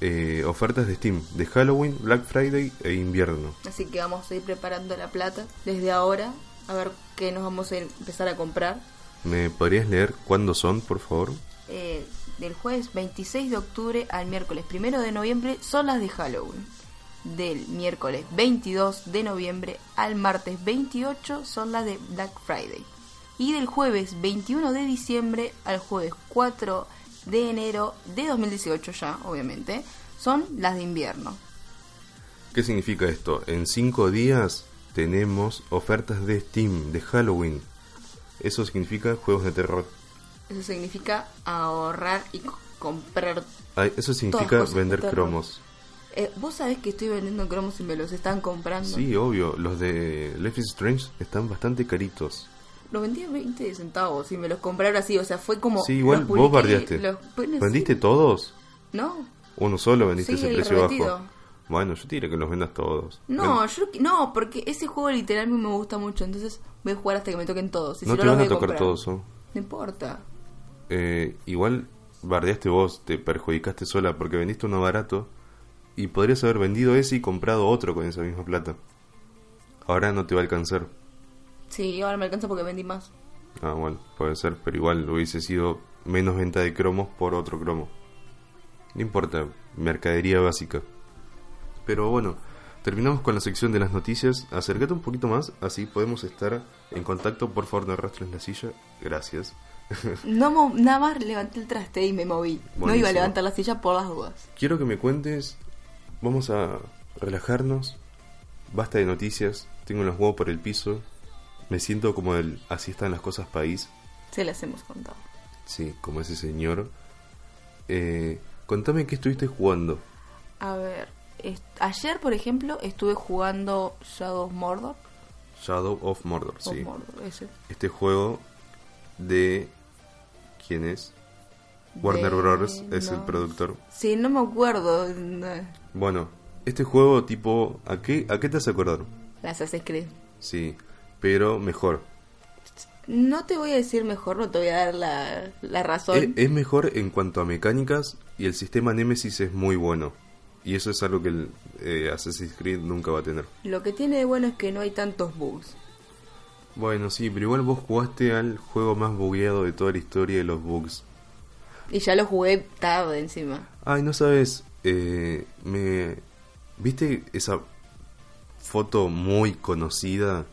eh, ofertas de Steam, de Halloween, Black Friday e invierno. Así que vamos a ir preparando la plata desde ahora. A ver qué nos vamos a ir- empezar a comprar. ¿Me podrías leer cuándo son, por favor? Eh, del jueves 26 de octubre al miércoles 1 de noviembre son las de Halloween. Del miércoles 22 de noviembre al martes 28 son las de Black Friday. Y del jueves 21 de diciembre al jueves 4 de enero de 2018 ya, obviamente, son las de invierno. ¿Qué significa esto? En cinco días tenemos ofertas de Steam, de Halloween. Eso significa juegos de terror. Eso significa ahorrar y co- comprar. Eso significa de vender cromos. Eh, Vos sabés que estoy vendiendo cromos y me los están comprando. Sí, obvio. Los de Life is Strange están bastante caritos. Los vendí a 20 centavos y me los compraron así, o sea, fue como... Sí, igual vos bardeaste. los- bueno, sí. ¿Vendiste todos? No, Uno solo vendiste Sí, ese precio bajo. Bueno, yo te diré que los vendas todos. no, Ven- yo no, porque ese juego literal me gusta mucho, entonces voy a jugar hasta que me toquen todos. Y no si te van a tocar comprar. todos, ¿no? No importa. Eh, igual bardeaste vos, te perjudicaste sola porque vendiste uno barato y podrías haber vendido ese y comprado otro con esa misma plata. Ahora no te va a alcanzar. Sí, ahora me alcanza porque vendí más. Ah, bueno, puede ser, pero igual hubiese sido menos venta de cromos por otro cromo. No importa, mercadería básica. Pero bueno, terminamos con la sección de las noticias. Acércate un poquito más, así podemos estar en contacto. Por favor, no arrastres la silla. Gracias. No, nada más levanté el traste y me moví. No iba a levantar la silla por las dudas. Quiero que me cuentes. Vamos a relajarnos. Basta de noticias. Tengo los huevos por el piso. Me siento como el así están las cosas país. Se las hemos contado. Sí, como ese señor. Eh, contame qué estuviste jugando. A ver, ayer, por ejemplo, estuve jugando Shadow of Mordor. Shadow of Mordor, Of sí. Mordor, ese. Este juego de... ¿Quién es? Warner De- Bros. es el productor. Sí, no me acuerdo. no. Bueno, este juego tipo... ¿A qué, ¿A qué te has acordado? Las Assassin's Creed. Sí, pero mejor. No te voy a decir mejor, no te voy a dar la, la razón. Es, es mejor en cuanto a mecánicas y el sistema Nemesis es muy bueno. Y eso es algo que el eh, Assassin's Creed nunca va a tener. Lo que tiene de bueno es que no hay tantos bugs. Bueno, sí, pero igual vos jugaste al juego más bugueado de toda la historia de los bugs. Y ya lo jugué tarde encima. Ay, no sabes, eh, me... ¿Viste esa foto muy conocida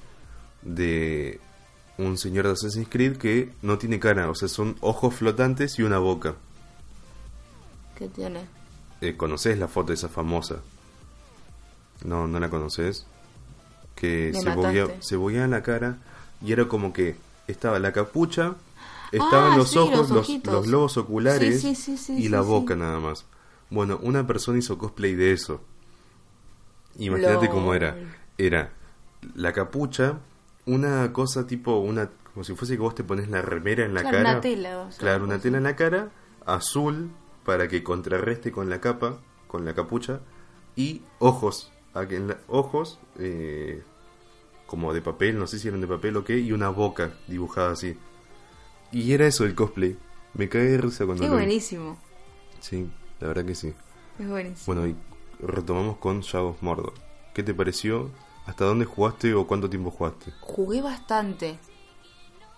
de un señor de Assassin's Creed que no tiene cara? O sea, son ojos flotantes y una boca. ¿Qué tiene? Eh, ¿Conoces la foto esa famosa? No, no la conoces. Que Me se bugueaba la cara y era como que estaba la capucha, estaban Ah, los sí, ojos, los los, los globos oculares Sí, sí, y la boca nada más. Bueno, una persona hizo cosplay de eso. Imagínate Lol. cómo era. Era la capucha, una cosa tipo una como si fuese que vos te pones la remera en la Claro, cara. una tela, o sea, claro, una tela en la cara, azul para que contrarreste con la capa, con la capucha y ojos, ojos eh, como de papel, no sé si eran de papel o qué, y una boca dibujada así. Y era eso el cosplay. Me caí de risa cuando Es lo vi. buenísimo. Sí, la verdad que sí. Es buenísimo. Bueno, y retomamos con Shadow Mordor. ¿Qué te pareció? ¿Hasta dónde jugaste o cuánto tiempo jugaste? Jugué bastante.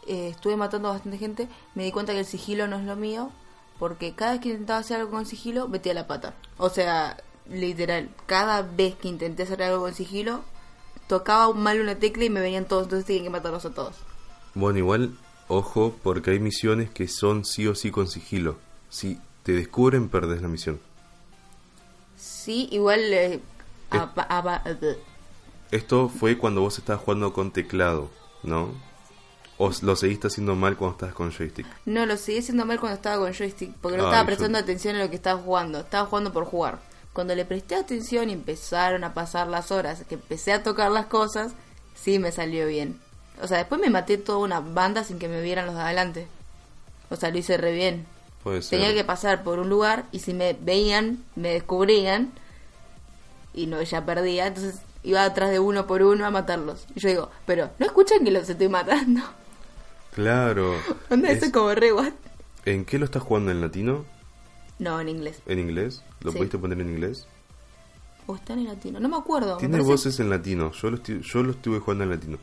Eh, estuve matando a bastante gente. Me di cuenta que el sigilo no es lo mío. Porque cada vez que intentaba hacer algo con sigilo, metía la pata. O sea, literal, cada vez que intenté hacer algo con sigilo, tocaba mal una tecla y me venían todos, entonces tienen que matarlos a todos. Bueno, igual, ojo, porque hay misiones que son sí o sí con sigilo. Si te descubren, perdes la misión. Sí, igual... eh, a- a- a- Esto fue cuando vos estabas jugando con teclado, ¿no? O lo seguiste haciendo mal cuando estabas con joystick. no, lo seguí haciendo mal cuando estaba con joystick, porque no Ay, estaba yo- prestando atención a lo que estaba jugando, estaba jugando por jugar. Cuando le presté atención y empezaron a pasar las horas, que empecé a tocar las cosas, sí me salió bien. O sea, después me maté toda una banda sin que me vieran los de adelante. O sea, lo hice re bien. Puede ser. Tenía que pasar por un lugar y si me veían, me descubrían y no ya perdía, entonces iba atrás de uno por uno a matarlos. Y yo digo, pero ¿no escuchan que los estoy matando? Claro. ¿Dónde Es- eso como re what? ¿En qué lo estás jugando? ¿En latino? No, en inglés. ¿En inglés? ¿Lo Sí. pudiste poner en inglés? O está en latino, no me acuerdo. me Tiene parece- voces en latino. Yo lo, yo lo estuve jugando en latino.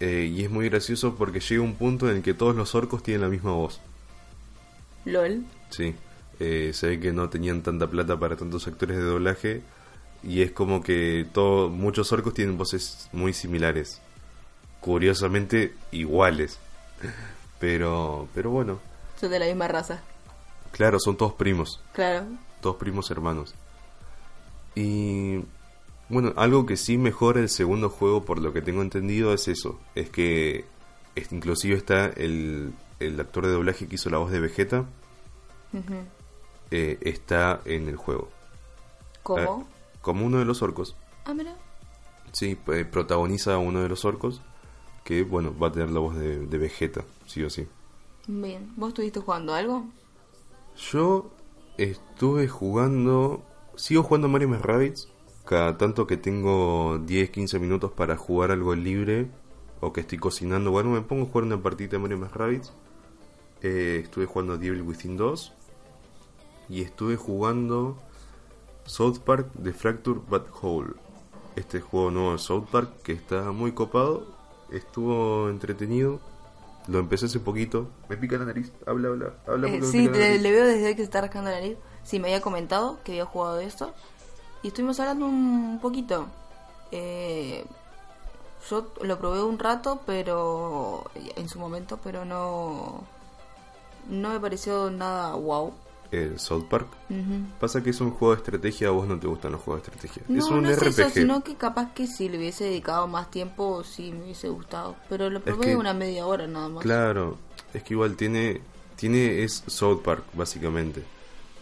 Eh, y es muy gracioso porque llega un punto en el que todos los orcos tienen la misma voz. LOL. Sí. Eh, se ve que no tenían tanta plata para tantos actores de doblaje. Y es como que todo, muchos orcos tienen voces muy similares. Curiosamente iguales. Pero, pero bueno. Son de la misma raza. Claro, son todos primos. Claro. Todos primos hermanos. Y bueno, algo que sí mejora el segundo juego, por lo que tengo entendido, es eso. Es que es- inclusive está el, el actor de doblaje que hizo la voz de Vegeta. Eh, está en el juego. ¿Cómo? Como uno de los orcos. Ah, mira. Sí, eh, protagoniza a uno de los orcos. Que bueno, va a tener la voz de, de Vegeta, sí o sí. Bien. ¿Vos estuviste jugando algo? Yo estuve jugando. Sigo jugando Mario más Rabbids. Cada tanto que tengo 10, 15 minutos para jugar algo libre. O que estoy cocinando. Bueno, me pongo a jugar una partida de Mario más Rabbids. Eh, estuve jugando Devil Within 2. Y estuve jugando South Park The Fracture But Whole. Este juego nuevo de South Park que está muy copado. Estuvo entretenido. Lo empecé hace poquito. Me pica la nariz. Habla, habla, habla. Eh, sí, le veo desde que se está rascando la nariz. Sí, me había comentado que había jugado esto. Y estuvimos hablando un poquito. Eh, yo lo probé un rato, pero. En su momento, pero no. No me pareció nada wow. El South Park. Pasa que es un juego de estrategia, a vos no te gustan los juegos de estrategia. No, es un no es RPG. eso, sino que capaz que si le hubiese dedicado más tiempo, sí me hubiese gustado. Pero lo probé que- una media hora nada más. Claro, es que igual tiene, tiene es South Park básicamente.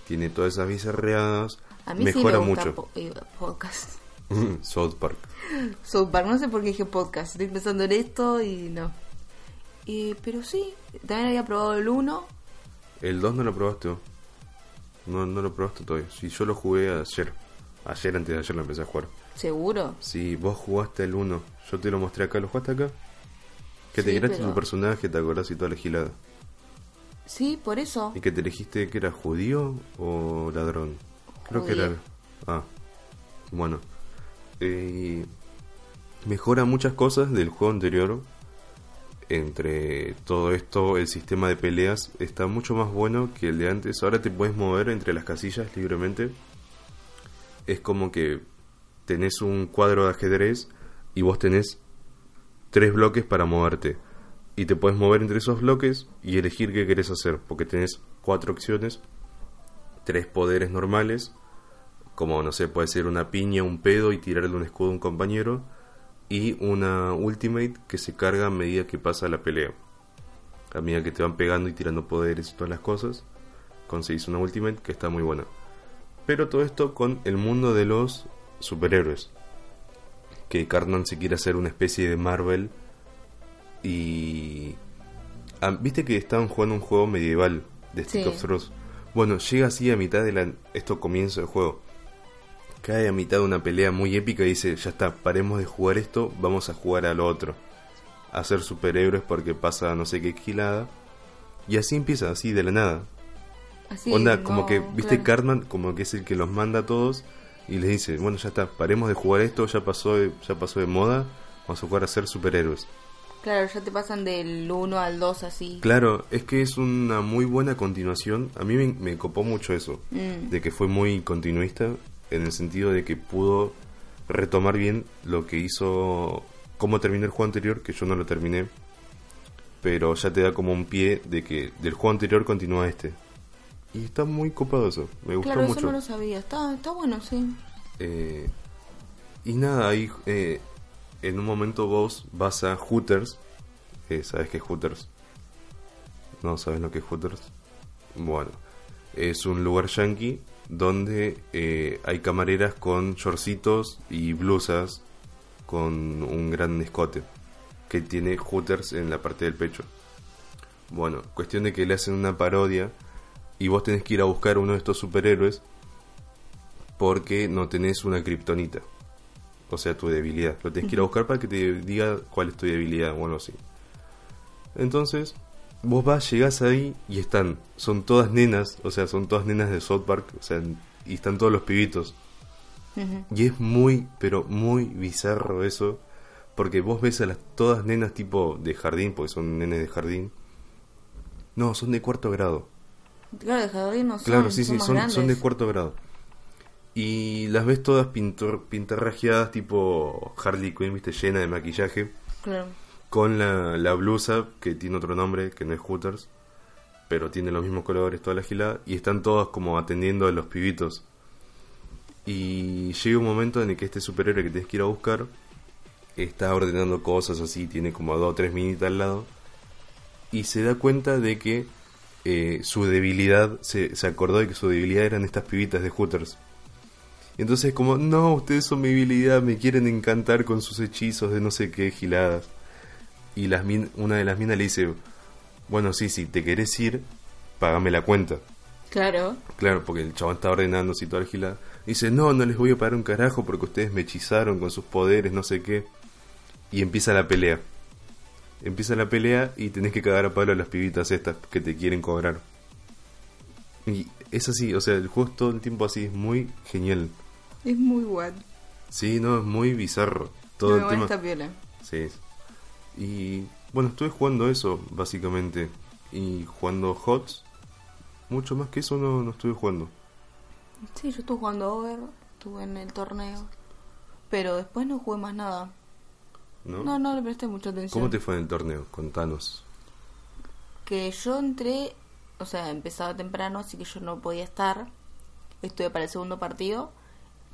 Tiene todas esas bizarreadas, A mí mejora sí me gusta mucho. po- eh, podcast. South Park. South Park, no sé por qué dije podcast. Estoy pensando en esto y no. Eh, pero sí, también había probado el 1. El 2 no lo probaste. No, no lo probaste todavía. Si yo lo jugué ayer. Ayer antes de ayer lo empecé a jugar. ¿Seguro? Si vos jugaste el 1, yo te lo mostré acá, ¿lo jugaste acá? Que te Sí, creaste pero- tu personaje, te acordás y toda la gilada. Sí, por eso. ¿Y que te elegiste que era judío o ladrón? Creo que era. Ah, bueno. Eh, mejora muchas cosas del juego anterior. Entre todo esto, el sistema de peleas está mucho más bueno que el de antes. Ahora te puedes mover entre las casillas libremente. Es como que tenés un cuadro de ajedrez y vos tenés tres bloques para moverte. Y te puedes mover entre esos bloques y elegir qué querés hacer. Porque tenés cuatro opciones, tres poderes normales, como no sé, puede ser una piña, un pedo y tirarle un escudo a un compañero. Y una ultimate que se carga a medida que pasa la pelea. A medida que te van pegando y tirando poderes y todas las cosas, conseguís una ultimate que está muy buena. Pero todo esto con el mundo de los superhéroes. Que Cartman se quiere hacer una especie de Marvel. Y. Ah, Viste que estaban jugando un juego medieval de Stick Sí. of Truth. Bueno, llega así a mitad de la. Esto comienzo del juego. Cae a mitad de una pelea muy épica y dice: Ya está, paremos de jugar esto, vamos a jugar a lo otro. A ser superhéroes porque pasa no sé qué gilada. Y así empieza, así de la nada. Así, Onda, como que, viste, claro. Cartman como que es el que los manda a todos y les dice, bueno, ya está, paremos de jugar esto, ya pasó de, ya pasó de moda, vamos a jugar a ser superhéroes. Claro, ya te pasan del 1 al 2 así. Claro, es que es una muy buena continuación, a mí me, me copó mucho eso, Mm. de que fue muy continuista, en el sentido de que pudo retomar bien lo que hizo, cómo terminó el juego anterior, que yo no lo terminé, pero ya te da como un pie de que del juego anterior continúa este. Y está muy copado eso, me gustó Claro, mucho. eso no lo sabía. Está, está bueno, sí. Eh, y nada, ahí eh, en un momento vos vas a Hooters. Eh, ¿Sabes qué es Hooters? ¿No sabes lo que es Hooters? Bueno, es un lugar yankee donde eh, hay camareras con shortcitos y blusas con un gran escote que tiene Hooters en la parte del pecho. Bueno, cuestión de que le hacen una parodia y vos tenés que ir a buscar uno de estos superhéroes porque no tenés una kriptonita. O sea, tu debilidad. Lo tenés que ir a buscar para que te diga cuál es tu debilidad o algo así. Entonces, vos vas, llegás ahí y están, son todas nenas, o sea, son todas nenas de South Park, o sea, y están todos los pibitos. Y es muy, pero muy bizarro eso, porque vos ves a las todas nenas tipo de jardín, porque son nenes de jardín. No, son de cuarto grado. Claro, de jardín no son, Claro, sí, sí, más son, son de cuarto grado. Y las ves todas pintor, pintarrajeadas tipo Harley Quinn, viste, llena de maquillaje, Claro. Con la, la blusa que tiene otro nombre, que no es Hooters, pero tiene los mismos colores, toda la gilada, y están todas como atendiendo a los pibitos. Y llega un momento en el que este superhéroe que tienes que ir a buscar está ordenando cosas así, tiene como a dos o tres minitas al lado, y se da cuenta de que eh, su debilidad, se, se acordó de que su debilidad eran estas pibitas de Hooters. Y entonces como, no, ustedes son mi debilidad, me quieren encantar con sus hechizos de no sé qué giladas. Y las min- una de las minas le dice, bueno, sí, si te querés ir, págame la cuenta. Claro. Claro, porque el chabón está ordenando así toda la. Dice, no, no les voy a pagar un carajo porque ustedes me hechizaron con sus poderes, no sé qué. Y empieza la pelea. Empieza la pelea y tenés que cagar a palo a las pibitas estas que te quieren cobrar. Y es así, o sea, el juego es todo el tiempo así, es muy genial. Es muy guay. Sí, no, es muy bizarro. Todo No, el tema. está. Sí. Y bueno, estuve jugando eso, básicamente. Y jugando HOTS. Mucho más que eso no, no estuve jugando. Sí, yo estuve jugando Over, estuve en el torneo. Pero después no jugué más nada. ¿No? No, no le presté mucha atención. ¿Cómo te fue en el torneo? Contanos. Que yo entré, o sea, empezaba temprano, así que yo no podía estar. Estuve para el segundo partido.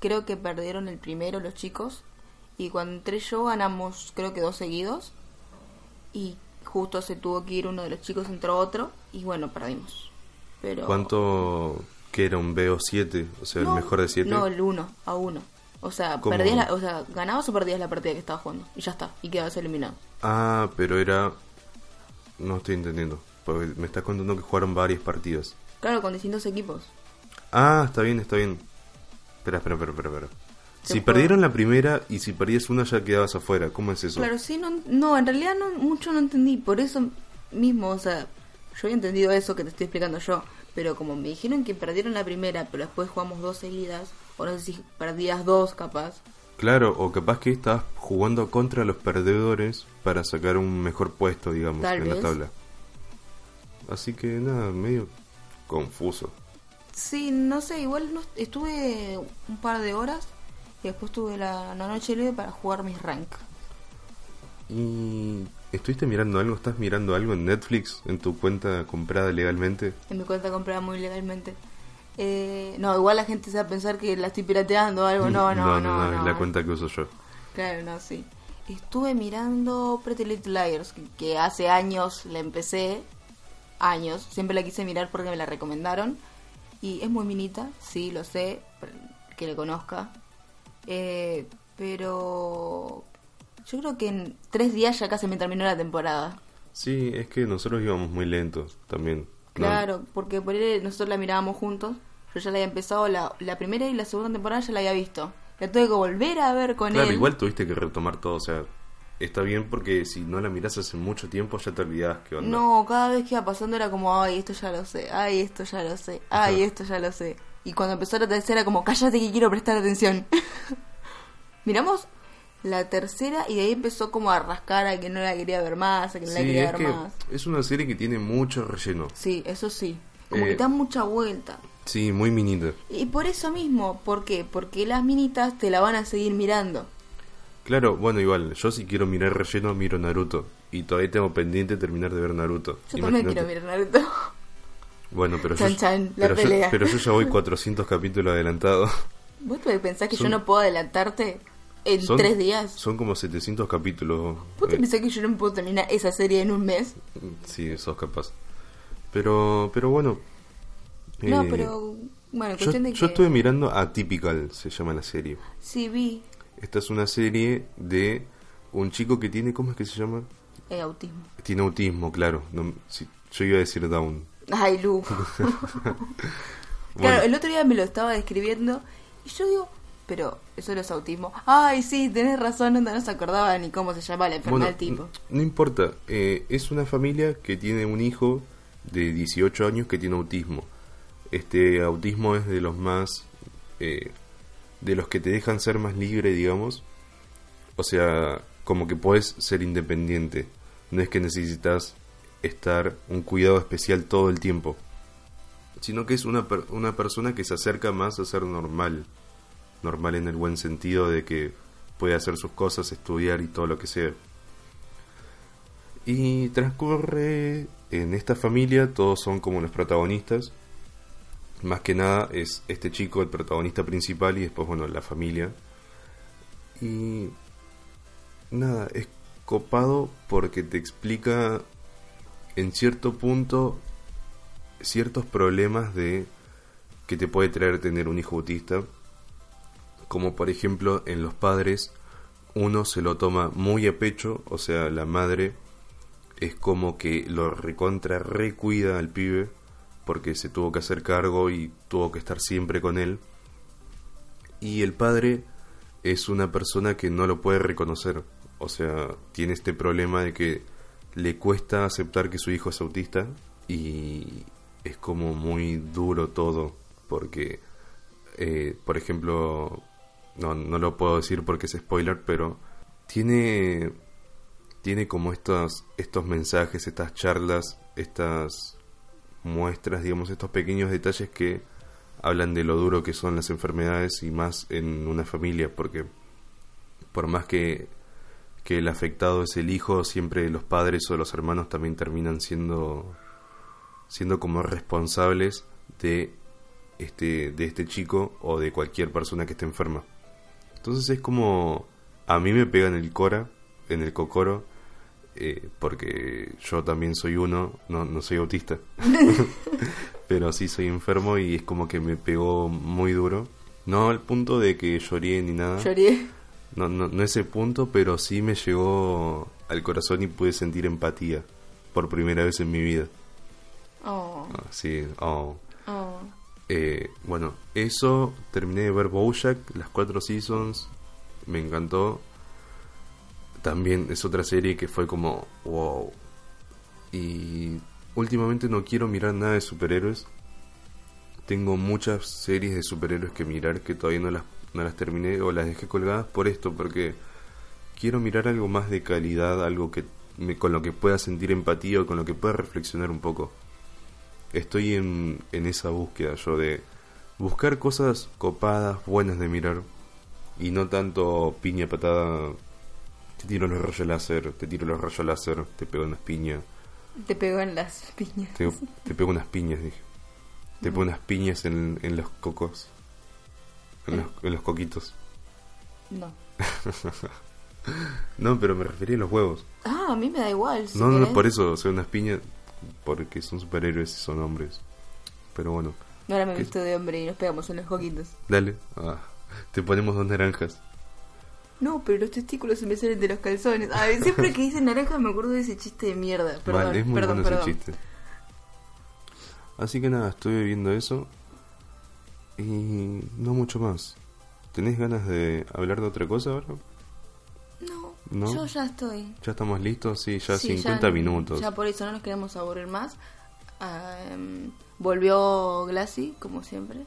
Creo que perdieron el primero los chicos. Y cuando entré yo ganamos, creo que dos seguidos. Y justo se tuvo que ir uno de los chicos, entró otro. Y bueno, perdimos. Pero... ¿Cuánto que era un BO7? O sea, No, el mejor de 7. No, el 1 a 1. O sea, perdías la- o sea, ganabas o perdías la partida que estabas jugando. Y ya está. Y quedabas eliminado. Ah, pero era... No estoy entendiendo. Porque me estás contando que jugaron varias partidas. Claro, con distintos equipos. Ah, está bien, está bien. Espera, espera, espera, espera. espera. Si perdieron la primera y si perdías una ya quedabas afuera. ¿Cómo es eso? Claro, sí, no, no, en realidad no, mucho no entendí. Por eso mismo, o sea, yo había entendido eso que te estoy explicando yo. Pero como me dijeron que perdieron la primera, pero después jugamos dos seguidas. O no sé si perdías dos, capaz. Claro, o capaz que estás jugando contra los perdedores para sacar un mejor puesto, digamos, Tal en la tabla. Así que nada, medio confuso. Sí, no sé, igual no, estuve un par de horas. Y después tuve la, la noche libre para jugar mis rank. ¿Y estuviste mirando algo? ¿Estás mirando algo en Netflix? ¿En tu cuenta comprada legalmente? En mi cuenta comprada muy legalmente. Eh, no, igual la gente se va a pensar que la estoy pirateando o algo. No, no, no. es la cuenta que uso yo. Claro, no, sí. Estuve mirando Pretty Little Liars, que, hace años la empecé. Años. Siempre la quise mirar porque me la recomendaron. Y es muy minita, sí, lo sé. Que le conozca. Eh, pero. Yo creo que en tres días ya casi me terminó la temporada. Sí, es que nosotros íbamos muy lentos también. ¿no? Claro, porque por ahí nosotros la mirábamos juntos. Yo ya la había empezado, la, la primera y la segunda temporada ya la había visto. La tuve que volver a ver con Claro, él. igual tuviste que retomar todo, o sea, está bien porque si no la mirás hace mucho tiempo ya te olvidás qué onda. No, cada vez que iba pasando era como, ay, esto ya lo sé, ay, esto ya lo sé, ay, Ajá. esto ya lo sé. Y cuando empezó la tercera, como, cállate que quiero prestar atención. Miramos la tercera y de ahí empezó como a rascar a que no la quería ver más, a que no la quería es ver que más. es una serie que tiene mucho relleno. Sí, eso sí. Como Eh, que da mucha vuelta. Sí, muy minita. Y por eso mismo, ¿por qué? Porque las minitas te la van a seguir mirando. Claro, bueno, igual, yo si quiero mirar relleno, miro Naruto. Y todavía tengo pendiente terminar de ver Naruto. Yo también quiero mirar Naruto. Bueno, pero Chan, yo, chan, pero, yo, pero yo ya voy 400 capítulos adelantado. ¿Vos pensás que Son- yo no puedo adelantarte en Son- tres días? Son como 700 capítulos. ¿Vos te Eh, pensás que yo no puedo terminar esa serie en un mes? Sí, sos capaz. Pero, pero bueno. No, eh, pero... Bueno, Yo, cuestión de que... yo estuve mirando Atypical, se llama la serie. Sí, vi Esta es una serie de un chico que tiene, ¿cómo es que se llama? eh, autismo. Tiene autismo, claro. No, sí, yo iba a decir Down. Ay, Lu. Bueno, Claro, el otro día me lo estaba describiendo y yo digo, pero eso no es autismo. Ay, sí, tenés razón, no, se acordaba ni cómo se llama la enfermedad bueno, del tipo. n- no importa. eh, es una familia que tiene un hijo de 18 años que tiene autismo. Este autismo es de los más... eh, de los que te dejan ser más libre, digamos. O sea, como que puedes ser independiente. No es que necesitas estar un cuidado especial todo el tiempo. Sino que es una, una persona que se acerca más a ser normal. Normal en el buen sentido de que puede hacer sus cosas, estudiar y todo lo que sea. Y transcurre en esta familia, todos son como los protagonistas. Más que nada es este chico el protagonista principal y después, bueno, la familia. Y nada, es copado porque te explica en cierto punto ciertos problemas de que te puede traer tener un hijo autista. Como por ejemplo en los padres, uno se lo toma muy a pecho, o sea, la madre es como que lo recontra recuida al pibe porque se tuvo que hacer cargo y tuvo que estar siempre con él. Y el padre es una persona que no lo puede reconocer, o sea, tiene este problema de que le cuesta aceptar que su hijo es autista y es como muy duro todo porque eh, por ejemplo no, no lo puedo decir porque es spoiler pero tiene tiene como estos estos mensajes estas charlas estas muestras digamos estos pequeños detalles que hablan de lo duro que son las enfermedades y más en una familia porque por más que que el afectado es el hijo, siempre los padres o los hermanos también terminan siendo siendo como responsables de este de este chico o de cualquier persona que esté enferma. Entonces es como a mí me pega en el cora, en el cocoro, eh, porque yo también soy uno, no, no soy autista, pero sí soy enfermo y es como que me pegó muy duro. No al punto de que lloré ni nada. Lloré. No, no, no ese punto, pero sí me llegó al corazón y pude sentir empatía por primera vez en mi vida. Oh, Ah, sí, oh. oh. Eh, bueno, eso, terminé de ver Bojack, las cuatro seasons, me encantó. También es otra serie que fue como, wow. Y últimamente no quiero mirar nada de superhéroes. Tengo muchas series de superhéroes que mirar que todavía no las, no las terminé o las dejé colgadas por esto, porque quiero mirar algo más de calidad, algo que me- con lo que pueda sentir empatía o con lo que pueda reflexionar un poco estoy en, en esa búsqueda yo de buscar cosas copadas, buenas de mirar y no tanto piña patada. Te tiro los rayos láser, te tiro los rayos láser, te pego unas piñas, Te pegó en las piñas. te, te pego unas piñas, dije. Te pego unas piñas en, en los cocos, en los, en los coquitos. No. No, pero me refería a los huevos. Ah, a mí me da igual. si No, no, querés. por eso, o sea, unas piñas porque son superhéroes y son hombres. Pero bueno, Ahora me ¿Qué? visto de hombre y nos pegamos en los coquitos. dale. Ah, te ponemos dos naranjas. No, pero los testículos se me salen de los calzones. Ay, siempre que dicen naranja me acuerdo de ese chiste de mierda. Perdón, Vale, es muy perdón, bueno perdón. ese chiste. Así que nada, estuve viendo eso. Y no mucho más. ¿Tenés ganas de hablar de otra cosa ahora? No, ¿No? yo ya estoy. ¿Ya estamos listos? Sí, ya Sí, 50 minutos. Ya por eso no nos queremos aburrir más. Em, volvió Glassy, como siempre.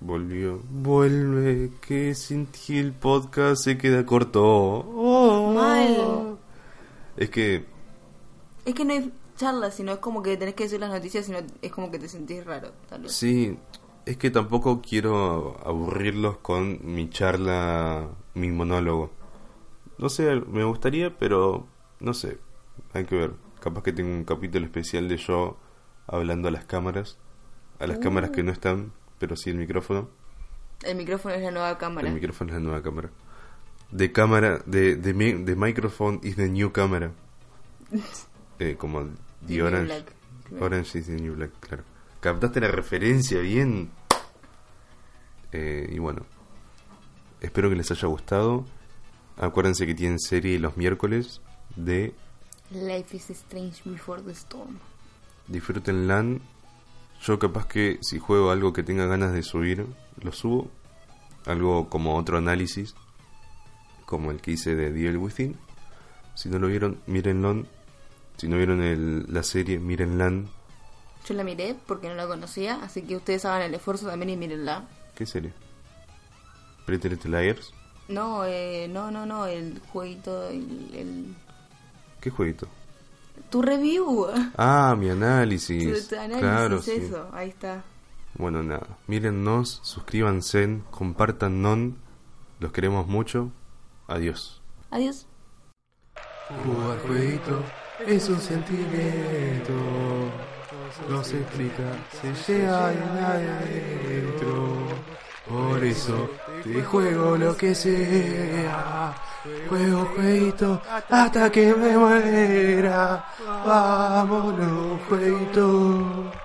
Volvió. Vuelve, que sin ti el podcast se queda corto. Oh. Mal. Es que, Es que no hay charla, sino es como que tenés que decir las noticias, sino es como que te sentís raro, tal vez. sí, Es que tampoco quiero aburrirlos con mi charla, mi monólogo. No sé, me gustaría, pero no sé. Hay que ver. Capaz que tengo un capítulo especial de yo hablando a las cámaras. A las cámaras que no están, pero sí el micrófono. El micrófono es la nueva cámara. El micrófono es la nueva cámara. De cámara, de, de, de microphone is the new camera. Eh, como The The Orange. Orange is the new black, claro. Captaste la referencia bien. Eh, y bueno, espero que les haya gustado. Acuérdense que tienen serie los miércoles de Life is strange before the storm. Disfrútenla. Yo capaz que si juego algo que tenga ganas de subir, lo subo. Algo como otro análisis, como el que hice de Evil Within. Si no lo vieron, mírenlo. Si no vieron el- la serie, mírenla. Yo la miré porque no la conocía, así que ustedes hagan el esfuerzo también y mírenla. ¿Qué serie? Pretty Little Liars. No, eh, no, no, no, el jueguito, el, el- ¿Qué jueguito? Tu review. Ah, mi análisis. Tu, tu análisis, claro, sí. eso, ahí está. Bueno, nada. Mírennos, suscríbanse, compartannos. Los queremos mucho. Adiós. Adiós. Jugar jueguito es un sentimiento, no se explica, se llega de adentro. Por eso te juego lo que sea, juego jueguito hasta que me muera. Vámonos, jueguito.